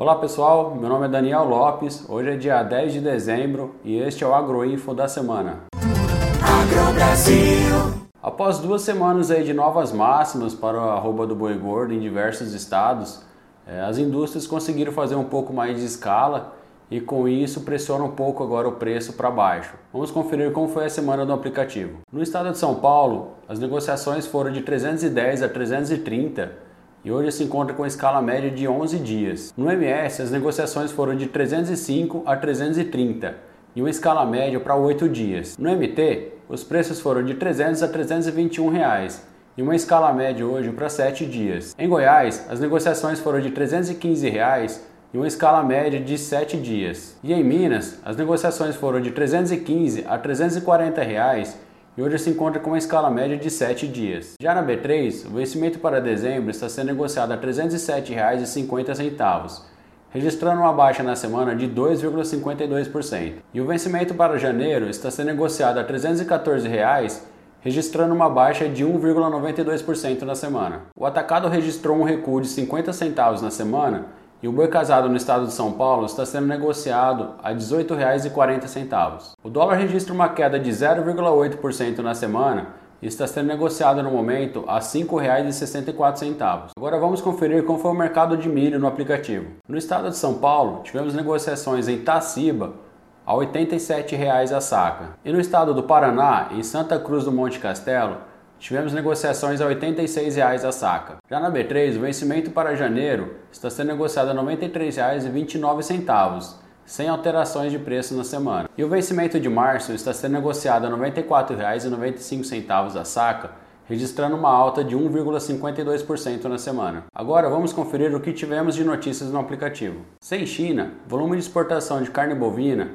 Olá pessoal, meu nome é Daniel Lopes, hoje é dia 10 de dezembro e este é o Agroinfo da semana. Após duas semanas aí de novas máximas para a arroba do boi gordo em diversos estados, eh, as indústrias conseguiram fazer um pouco mais de escala e com isso pressiona um pouco agora o preço para baixo. Vamos conferir como foi a semana do aplicativo. No estado de São Paulo, as negociações foram de 310 a 330 e hoje se encontra com escala média de 11 dias. No MS, as negociações foram de 305 a 330 e uma escala média para 8 dias. No MT, os preços foram de 300 a 321 reais e uma escala média hoje para 7 dias. Em Goiás, as negociações foram de 315 reais e uma escala média de 7 dias. E em Minas, as negociações foram de 315 a 340 reais e hoje se encontra com uma escala média de 7 dias. Já na B3, o vencimento para dezembro está sendo negociado a R$ 307,50, registrando uma baixa na semana de 2,52%. E o vencimento para janeiro está sendo negociado a 314 reais, registrando uma baixa de 1,92% na semana. O atacado registrou um recuo de 50 centavos na semana e o boi casado no estado de São Paulo está sendo negociado a R$ 18,40. O dólar registra uma queda de 0,8% na semana e está sendo negociado no momento a R$ 5,64. Agora vamos conferir como foi o mercado de milho no aplicativo. No estado de São Paulo, tivemos negociações em Taciba a R$ 87,00 a saca. E no estado do Paraná, em Santa Cruz do Monte Castelo, tivemos negociações a R$ 86,00 a saca. Já na B3, o vencimento para janeiro está sendo negociado a R$ 93,29, sem alterações de preço na semana. E o vencimento de março está sendo negociado a R$ 94,95 a saca, registrando uma alta de 1,52% na semana. Agora vamos conferir o que tivemos de notícias no aplicativo. Sem China, volume de exportação de carne bovina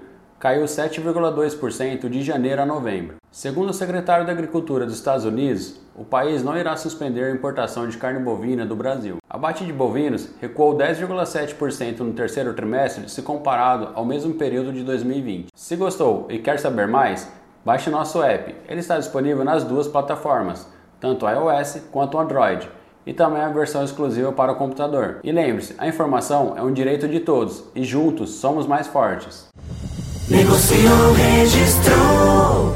caiu 7,2% de janeiro a novembro. Segundo o secretário da Agricultura dos Estados Unidos, o país não irá suspender a importação de carne bovina do Brasil. A abate de bovinos recuou 10,7% no terceiro trimestre se comparado ao mesmo período de 2020. Se gostou e quer saber mais, baixe nosso app. Ele está disponível nas duas plataformas, tanto iOS quanto Android e também a versão exclusiva para o computador. E lembre-se, a informação é um direito de todos e juntos somos mais fortes. Negociou, registrou.